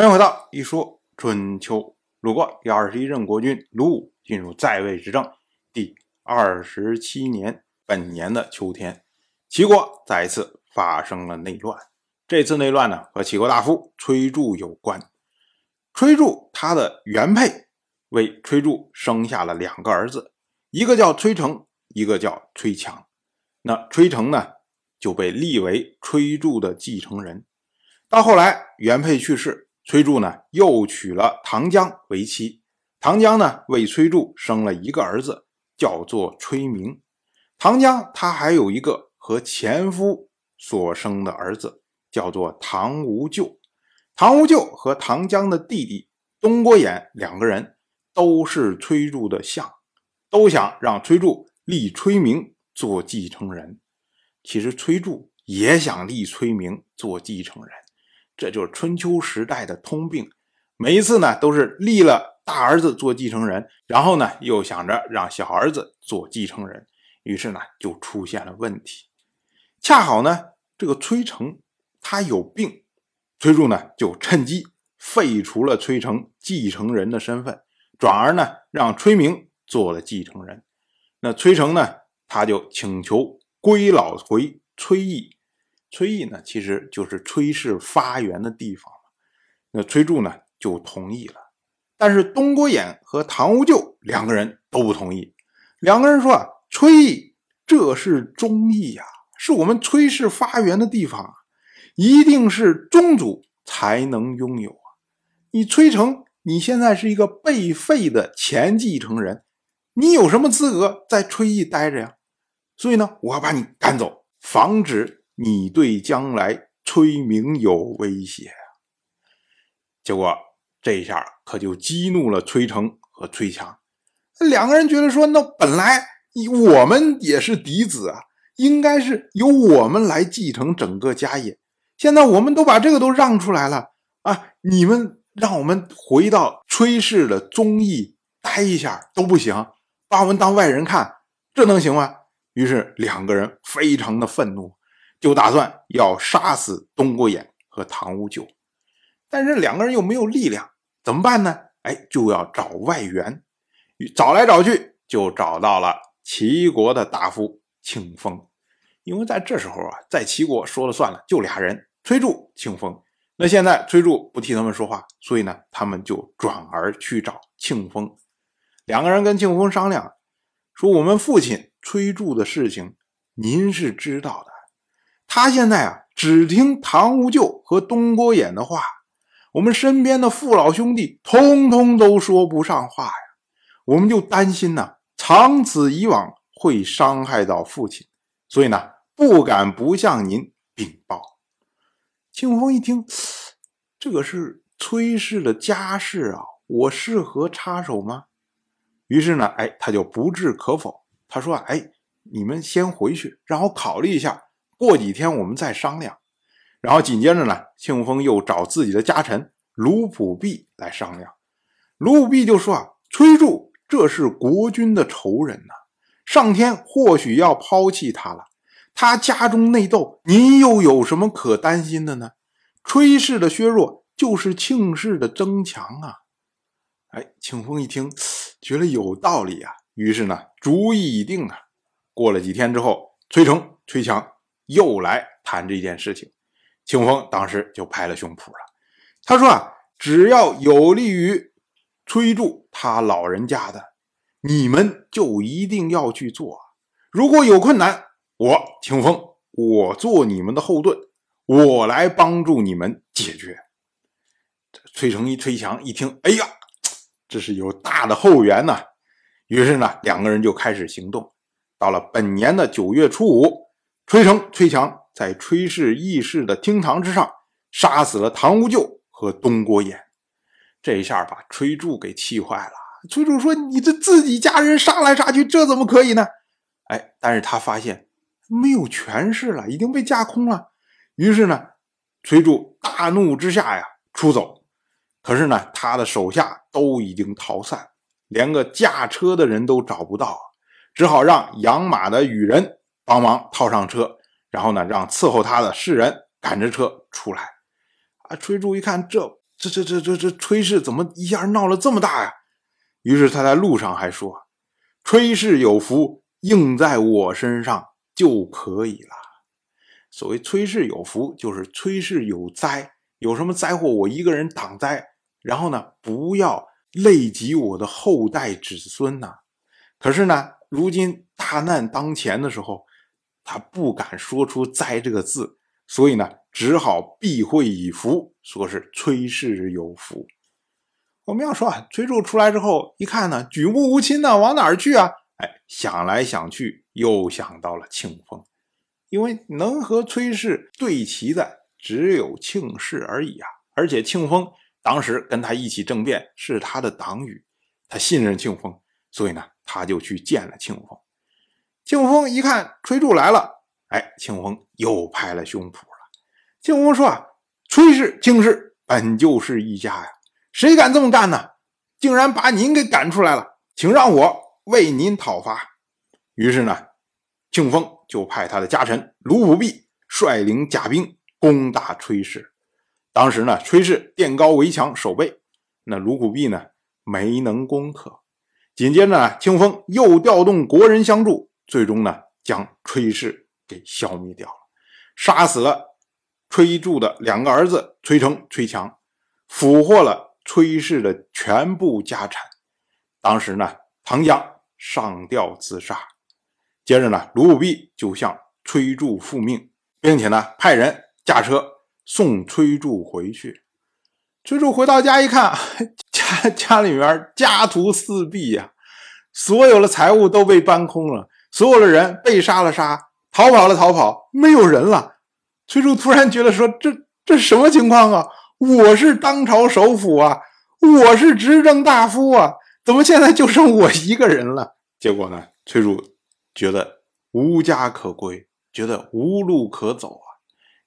欢迎回到一说春秋。鲁国第二十一任国君鲁武进入在位执政第二十七年，本年的秋天，齐国再一次发生了内乱。这次内乱呢，和齐国大夫崔杼有关。崔杼他的原配为崔杼生下了两个儿子，一个叫崔成，一个叫崔强。那崔成呢，就被立为崔杼的继承人。到后来，原配去世。崔杼呢，又娶了唐姜为妻。唐姜呢，为崔杼生了一个儿子，叫做崔明。唐姜他还有一个和前夫所生的儿子，叫做唐无咎。唐无咎和唐姜的弟弟东郭衍两个人都是崔杼的相，都想让崔杼立崔明做继承人。其实崔杼也想立崔明做继承人。这就是春秋时代的通病，每一次呢都是立了大儿子做继承人，然后呢又想着让小儿子做继承人，于是呢就出现了问题。恰好呢这个崔成他有病，崔杼呢就趁机废除了崔成继承人的身份，转而呢让崔明做了继承人。那崔成呢他就请求归老回崔邑。崔邑呢，其实就是崔氏发源的地方那崔杼呢就同意了，但是东郭衍和唐无咎两个人都不同意。两个人说啊，崔邑这是忠义呀，是我们崔氏发源的地方啊，一定是宗主才能拥有啊。你崔成，你现在是一个被废的前继承人，你有什么资格在崔邑待着呀？所以呢，我要把你赶走，防止。你对将来崔明有威胁！结果这一下可就激怒了崔成和崔强，两个人觉得说：“那本来我们也是嫡子啊，应该是由我们来继承整个家业。现在我们都把这个都让出来了啊！你们让我们回到崔氏的宗义待一下都不行，把我们当外人看，这能行吗？”于是两个人非常的愤怒。就打算要杀死东郭衍和唐无咎，但是两个人又没有力量，怎么办呢？哎，就要找外援，找来找去就找到了齐国的大夫庆丰。因为在这时候啊，在齐国说了算了，就俩人：崔杼、庆丰。那现在崔杼不替他们说话，所以呢，他们就转而去找庆丰。两个人跟庆丰商量，说：“我们父亲崔杼的事情，您是知道的。”他现在啊，只听唐无咎和东郭衍的话，我们身边的父老兄弟通通都说不上话呀。我们就担心呢，长此以往会伤害到父亲，所以呢，不敢不向您禀报。庆风一听，这个是崔氏的家事啊，我适合插手吗？于是呢，哎，他就不置可否。他说：“哎，你们先回去，让我考虑一下。”过几天我们再商量，然后紧接着呢，庆丰又找自己的家臣卢普弼来商量。卢普弼就说：“啊，崔杼这是国君的仇人呐，上天或许要抛弃他了。他家中内斗，您又有什么可担心的呢？崔氏的削弱就是庆氏的增强啊！”哎，庆丰一听，觉得有道理啊，于是呢，主意已定啊。过了几天之后，崔成、崔强。又来谈这件事情，庆丰当时就拍了胸脯了。他说：“啊，只要有利于崔杼他老人家的，你们就一定要去做。如果有困难，我庆丰，我做你们的后盾，我来帮助你们解决。”崔成一、崔强一听，哎呀，这是有大的后援呐！于是呢，两个人就开始行动。到了本年的九月初五。崔成、崔强在崔氏议事的厅堂之上杀死了唐无咎和东郭衍，这一下把崔杼给气坏了。崔杼说：“你这自己家人杀来杀去，这怎么可以呢？”哎，但是他发现没有权势了，已经被架空了。于是呢，崔杼大怒之下呀，出走。可是呢，他的手下都已经逃散，连个驾车的人都找不到，只好让养马的羽人。帮忙套上车，然后呢，让伺候他的士人赶着车出来。啊，崔杼一看，这这这这这这崔氏怎么一下闹了这么大呀？于是他在路上还说：“崔氏有福，应在我身上就可以了。”所谓崔氏有福，就是崔氏有灾，有什么灾祸我一个人挡灾，然后呢，不要累及我的后代子孙呐。可是呢，如今大难当前的时候，他不敢说出“灾”这个字，所以呢，只好避讳以福，说是崔氏有福。我们要说啊，崔杼出来之后一看呢，举目无亲呢，往哪儿去啊？哎，想来想去，又想到了庆丰，因为能和崔氏对齐的只有庆氏而已啊。而且庆丰当时跟他一起政变，是他的党羽，他信任庆丰，所以呢。他就去见了庆丰，庆丰一看崔杼来了，哎，庆丰又拍了胸脯了。庆丰说：“啊，崔氏、庆氏本就是一家呀，谁敢这么干呢？竟然把您给赶出来了，请让我为您讨伐。”于是呢，庆丰就派他的家臣卢普弼率领甲兵攻打崔氏。当时呢，崔氏垫高围墙守备，那卢普弼呢没能攻克。紧接着呢，庆丰又调动国人相助，最终呢将崔氏给消灭掉了，杀死了崔杼的两个儿子崔成、崔强，俘获了崔氏的全部家产。当时呢，唐江上吊自杀。接着呢，卢武弼就向崔杼复命，并且呢派人驾车送崔杼回去。崔杼回到家一看。家家里面家徒四壁呀，所有的财物都被搬空了，所有的人被杀了杀，逃跑了逃跑，没有人了。崔杼突然觉得说：“这这什么情况啊？我是当朝首辅啊，我是执政大夫啊，怎么现在就剩我一个人了？”结果呢，崔杼觉得无家可归，觉得无路可走啊，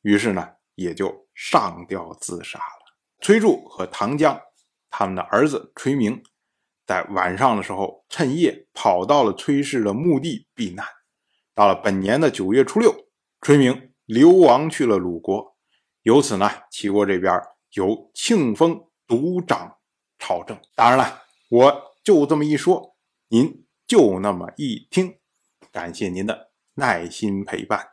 于是呢，也就上吊自杀了。崔杼和唐江。他们的儿子崔明，在晚上的时候趁夜跑到了崔氏的墓地避难。到了本年的九月初六，崔明流亡去了鲁国。由此呢，齐国这边由庆丰独掌朝政。当然了，我就这么一说，您就那么一听。感谢您的耐心陪伴。